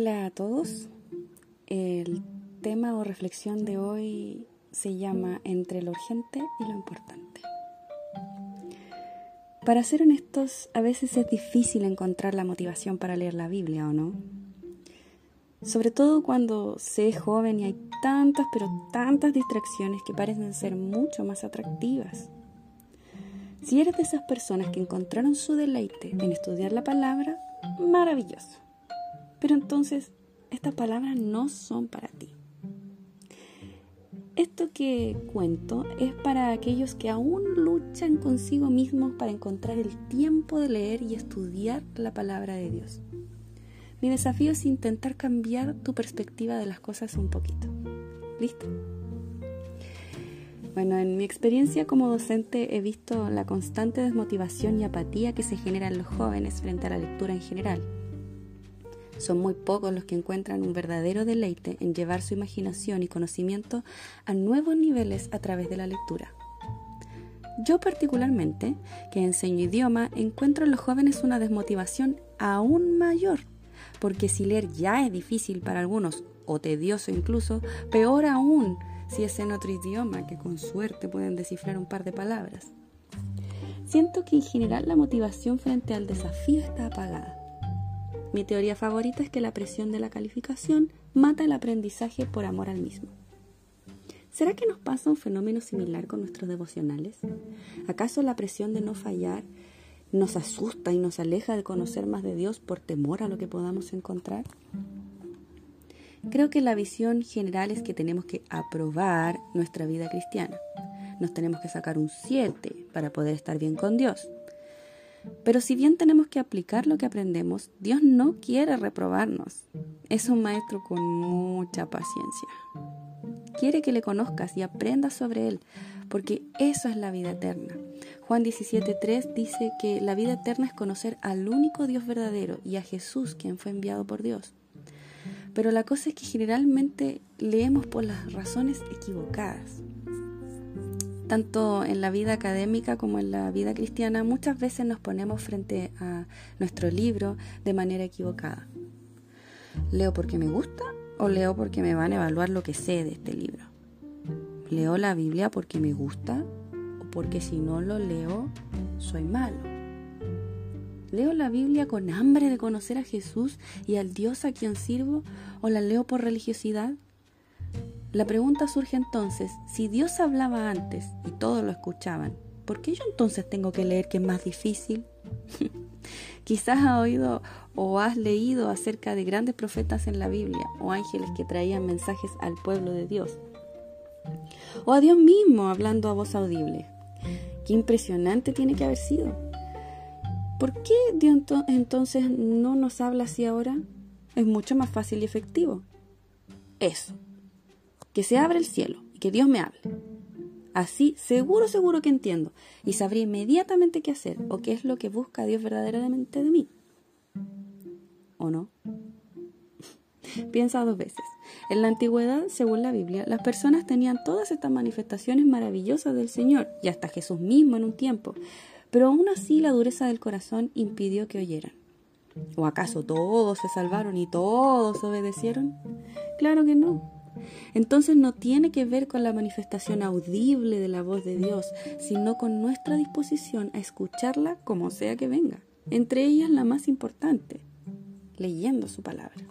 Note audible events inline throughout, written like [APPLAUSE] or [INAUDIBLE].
Hola a todos. El tema o reflexión de hoy se llama Entre lo urgente y lo importante. Para ser honestos, a veces es difícil encontrar la motivación para leer la Biblia, ¿o no? Sobre todo cuando se es joven y hay tantas, pero tantas distracciones que parecen ser mucho más atractivas. Si eres de esas personas que encontraron su deleite en estudiar la palabra, maravilloso. Pero entonces, estas palabras no son para ti. Esto que cuento es para aquellos que aún luchan consigo mismos para encontrar el tiempo de leer y estudiar la palabra de Dios. Mi desafío es intentar cambiar tu perspectiva de las cosas un poquito. ¿Listo? Bueno, en mi experiencia como docente he visto la constante desmotivación y apatía que se genera en los jóvenes frente a la lectura en general. Son muy pocos los que encuentran un verdadero deleite en llevar su imaginación y conocimiento a nuevos niveles a través de la lectura. Yo particularmente, que enseño idioma, encuentro en los jóvenes una desmotivación aún mayor, porque si leer ya es difícil para algunos, o tedioso incluso, peor aún si es en otro idioma que con suerte pueden descifrar un par de palabras. Siento que en general la motivación frente al desafío está apagada. Mi teoría favorita es que la presión de la calificación mata el aprendizaje por amor al mismo. ¿Será que nos pasa un fenómeno similar con nuestros devocionales? ¿Acaso la presión de no fallar nos asusta y nos aleja de conocer más de Dios por temor a lo que podamos encontrar? Creo que la visión general es que tenemos que aprobar nuestra vida cristiana. Nos tenemos que sacar un 7 para poder estar bien con Dios. Pero si bien tenemos que aplicar lo que aprendemos, Dios no quiere reprobarnos. Es un maestro con mucha paciencia. Quiere que le conozcas y aprendas sobre Él, porque eso es la vida eterna. Juan 17.3 dice que la vida eterna es conocer al único Dios verdadero y a Jesús, quien fue enviado por Dios. Pero la cosa es que generalmente leemos por las razones equivocadas tanto en la vida académica como en la vida cristiana, muchas veces nos ponemos frente a nuestro libro de manera equivocada. ¿Leo porque me gusta o leo porque me van a evaluar lo que sé de este libro? ¿Leo la Biblia porque me gusta o porque si no lo leo soy malo? ¿Leo la Biblia con hambre de conocer a Jesús y al Dios a quien sirvo o la leo por religiosidad? La pregunta surge entonces, si Dios hablaba antes y todos lo escuchaban, ¿por qué yo entonces tengo que leer que es más difícil? [LAUGHS] Quizás has oído o has leído acerca de grandes profetas en la Biblia o ángeles que traían mensajes al pueblo de Dios. O a Dios mismo hablando a voz audible. Qué impresionante tiene que haber sido. ¿Por qué Dios entonces no nos habla así ahora? Es mucho más fácil y efectivo. Eso que se abra el cielo y que Dios me hable. Así, seguro, seguro que entiendo y sabré inmediatamente qué hacer o qué es lo que busca Dios verdaderamente de mí. ¿O no? [LAUGHS] Piensa dos veces. En la antigüedad, según la Biblia, las personas tenían todas estas manifestaciones maravillosas del Señor y hasta Jesús mismo en un tiempo, pero aún así la dureza del corazón impidió que oyeran. ¿O acaso todos se salvaron y todos obedecieron? Claro que no. Entonces no tiene que ver con la manifestación audible de la voz de Dios, sino con nuestra disposición a escucharla como sea que venga. Entre ellas la más importante, leyendo su palabra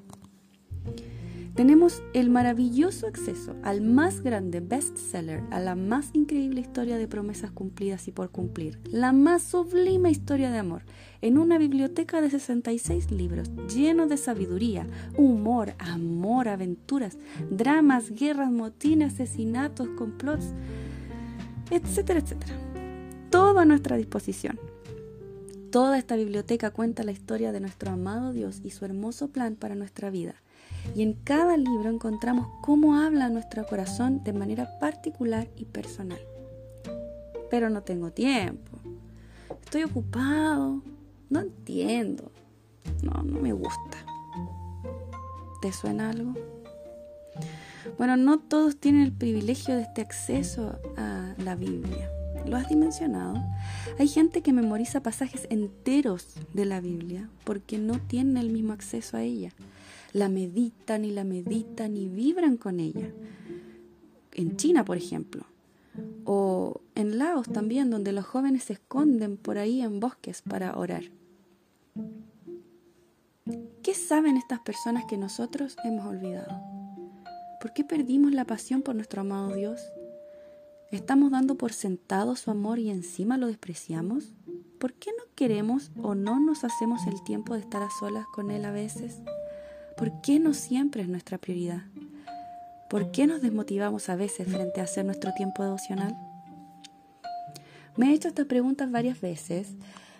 tenemos el maravilloso acceso al más grande bestseller, a la más increíble historia de promesas cumplidas y por cumplir, la más sublime historia de amor, en una biblioteca de 66 libros llenos de sabiduría, humor, amor, aventuras, dramas, guerras, motines, asesinatos, complots, etcétera, etcétera. Todo a nuestra disposición. Toda esta biblioteca cuenta la historia de nuestro amado Dios y su hermoso plan para nuestra vida y en cada libro encontramos cómo habla nuestro corazón de manera particular y personal. Pero no tengo tiempo. Estoy ocupado. No entiendo. No, no me gusta. ¿Te suena algo? Bueno, no todos tienen el privilegio de este acceso a la Biblia. ¿Lo has dimensionado? Hay gente que memoriza pasajes enteros de la Biblia porque no tienen el mismo acceso a ella. La meditan y la meditan y vibran con ella. En China, por ejemplo. O en Laos también, donde los jóvenes se esconden por ahí en bosques para orar. ¿Qué saben estas personas que nosotros hemos olvidado? ¿Por qué perdimos la pasión por nuestro amado Dios? ¿Estamos dando por sentado su amor y encima lo despreciamos? ¿Por qué no queremos o no nos hacemos el tiempo de estar a solas con Él a veces? ¿Por qué no siempre es nuestra prioridad? ¿Por qué nos desmotivamos a veces frente a hacer nuestro tiempo devocional? Me he hecho estas preguntas varias veces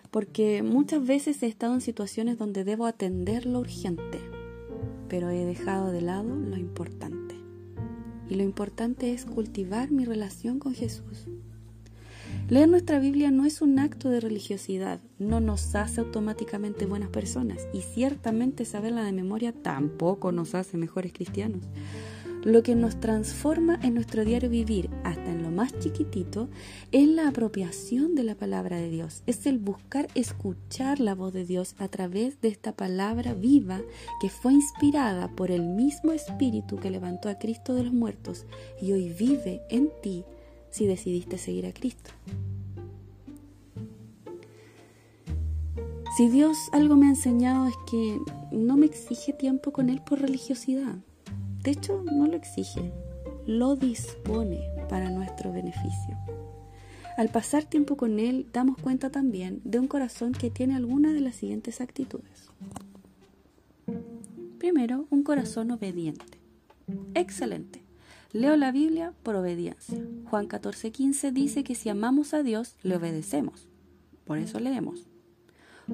porque muchas veces he estado en situaciones donde debo atender lo urgente, pero he dejado de lado lo importante. Y lo importante es cultivar mi relación con Jesús. Leer nuestra Biblia no es un acto de religiosidad, no nos hace automáticamente buenas personas y ciertamente saberla de memoria tampoco nos hace mejores cristianos. Lo que nos transforma en nuestro diario vivir, hasta en lo más chiquitito, es la apropiación de la palabra de Dios. Es el buscar escuchar la voz de Dios a través de esta palabra viva que fue inspirada por el mismo Espíritu que levantó a Cristo de los muertos y hoy vive en ti si decidiste seguir a Cristo. Si Dios algo me ha enseñado es que no me exige tiempo con Él por religiosidad. De hecho, no lo exige, lo dispone para nuestro beneficio. Al pasar tiempo con Él, damos cuenta también de un corazón que tiene alguna de las siguientes actitudes. Primero, un corazón obediente. Excelente. Leo la Biblia por obediencia. Juan 14:15 dice que si amamos a Dios, le obedecemos. Por eso leemos.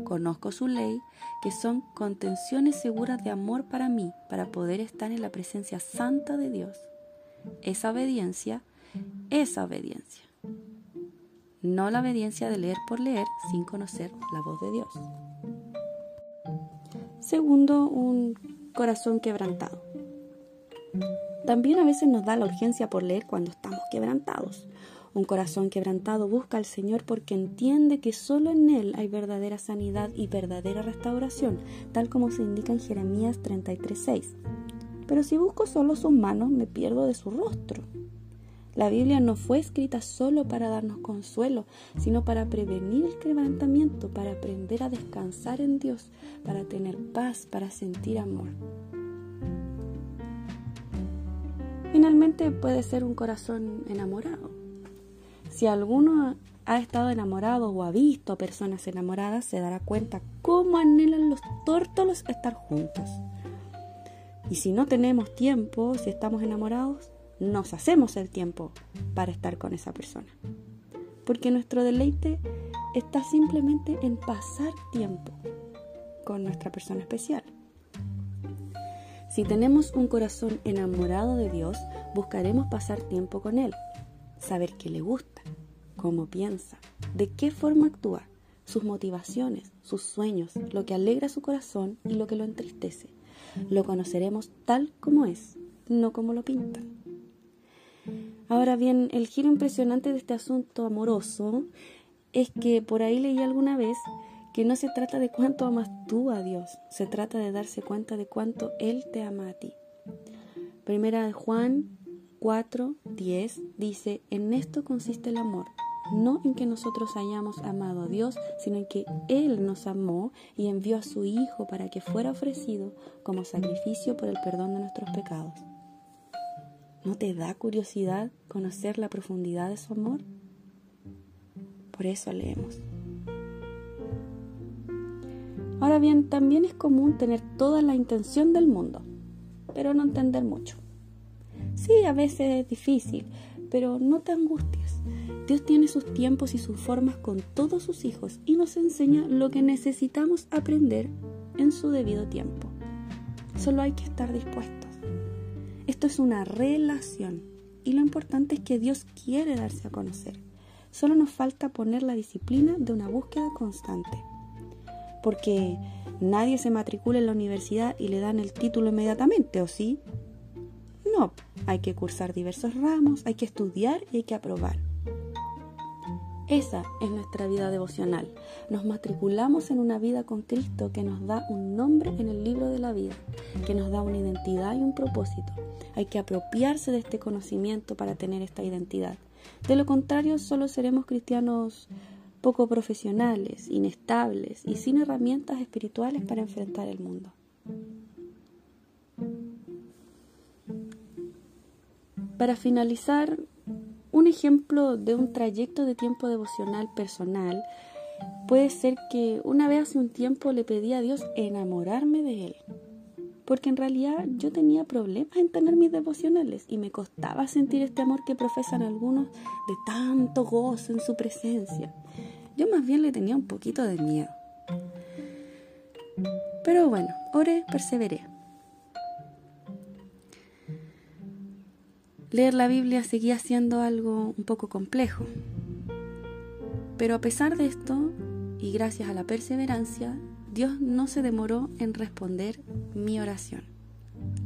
Conozco su ley, que son contenciones seguras de amor para mí, para poder estar en la presencia santa de Dios. Esa obediencia, esa obediencia. No la obediencia de leer por leer sin conocer la voz de Dios. Segundo, un corazón quebrantado. También a veces nos da la urgencia por leer cuando estamos quebrantados un corazón quebrantado busca al Señor porque entiende que solo en Él hay verdadera sanidad y verdadera restauración, tal como se indica en Jeremías 33:6. Pero si busco solo sus manos, me pierdo de su rostro. La Biblia no fue escrita solo para darnos consuelo, sino para prevenir el quebrantamiento, para aprender a descansar en Dios, para tener paz, para sentir amor. Finalmente puede ser un corazón enamorado. Si alguno ha estado enamorado o ha visto a personas enamoradas, se dará cuenta cómo anhelan los tórtolos estar juntos. Y si no tenemos tiempo, si estamos enamorados, nos hacemos el tiempo para estar con esa persona. Porque nuestro deleite está simplemente en pasar tiempo con nuestra persona especial. Si tenemos un corazón enamorado de Dios, buscaremos pasar tiempo con Él, saber qué le gusta, cómo piensa, de qué forma actúa, sus motivaciones, sus sueños, lo que alegra su corazón y lo que lo entristece. Lo conoceremos tal como es, no como lo pintan. Ahora bien, el giro impresionante de este asunto amoroso es que por ahí leí alguna vez que no se trata de cuánto amas tú a Dios, se trata de darse cuenta de cuánto Él te ama a ti. Primera de Juan 4, 10 dice, en esto consiste el amor, no en que nosotros hayamos amado a Dios, sino en que Él nos amó y envió a su Hijo para que fuera ofrecido como sacrificio por el perdón de nuestros pecados. ¿No te da curiosidad conocer la profundidad de su amor? Por eso leemos. Ahora bien, también es común tener toda la intención del mundo, pero no entender mucho. Sí, a veces es difícil, pero no te angusties. Dios tiene sus tiempos y sus formas con todos sus hijos y nos enseña lo que necesitamos aprender en su debido tiempo. Solo hay que estar dispuestos. Esto es una relación y lo importante es que Dios quiere darse a conocer. Solo nos falta poner la disciplina de una búsqueda constante. Porque nadie se matricula en la universidad y le dan el título inmediatamente, ¿o sí? No, hay que cursar diversos ramos, hay que estudiar y hay que aprobar. Esa es nuestra vida devocional. Nos matriculamos en una vida con Cristo que nos da un nombre en el libro de la vida, que nos da una identidad y un propósito. Hay que apropiarse de este conocimiento para tener esta identidad. De lo contrario, solo seremos cristianos poco profesionales, inestables y sin herramientas espirituales para enfrentar el mundo. Para finalizar, un ejemplo de un trayecto de tiempo devocional personal puede ser que una vez hace un tiempo le pedí a Dios enamorarme de Él. Porque en realidad yo tenía problemas en tener mis devocionales y me costaba sentir este amor que profesan algunos de tanto gozo en su presencia. Yo más bien le tenía un poquito de miedo. Pero bueno, oré, perseveré. Leer la Biblia seguía siendo algo un poco complejo. Pero a pesar de esto, y gracias a la perseverancia, Dios no se demoró en responder mi oración.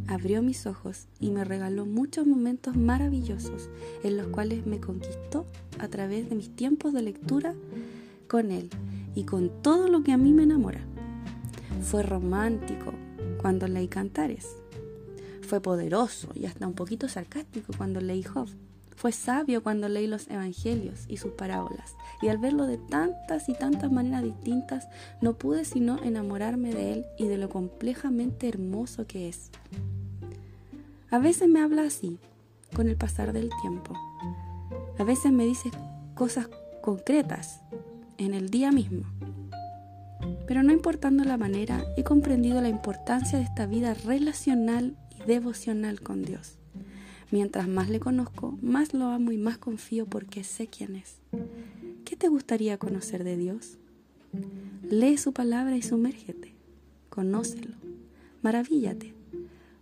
Abrió mis ojos y me regaló muchos momentos maravillosos en los cuales me conquistó a través de mis tiempos de lectura con Él y con todo lo que a mí me enamora. Fue romántico cuando leí cantares fue poderoso y hasta un poquito sarcástico cuando leí Job. Fue sabio cuando leí los evangelios y sus parábolas. Y al verlo de tantas y tantas maneras distintas, no pude sino enamorarme de él y de lo complejamente hermoso que es. A veces me habla así, con el pasar del tiempo. A veces me dice cosas concretas, en el día mismo. Pero no importando la manera, he comprendido la importancia de esta vida relacional devocional con Dios. Mientras más le conozco, más lo amo y más confío porque sé quién es. ¿Qué te gustaría conocer de Dios? Lee su palabra y sumérgete. Conócelo. Maravíllate.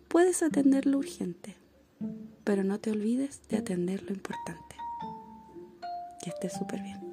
Puedes atender lo urgente, pero no te olvides de atender lo importante. Que estés súper bien.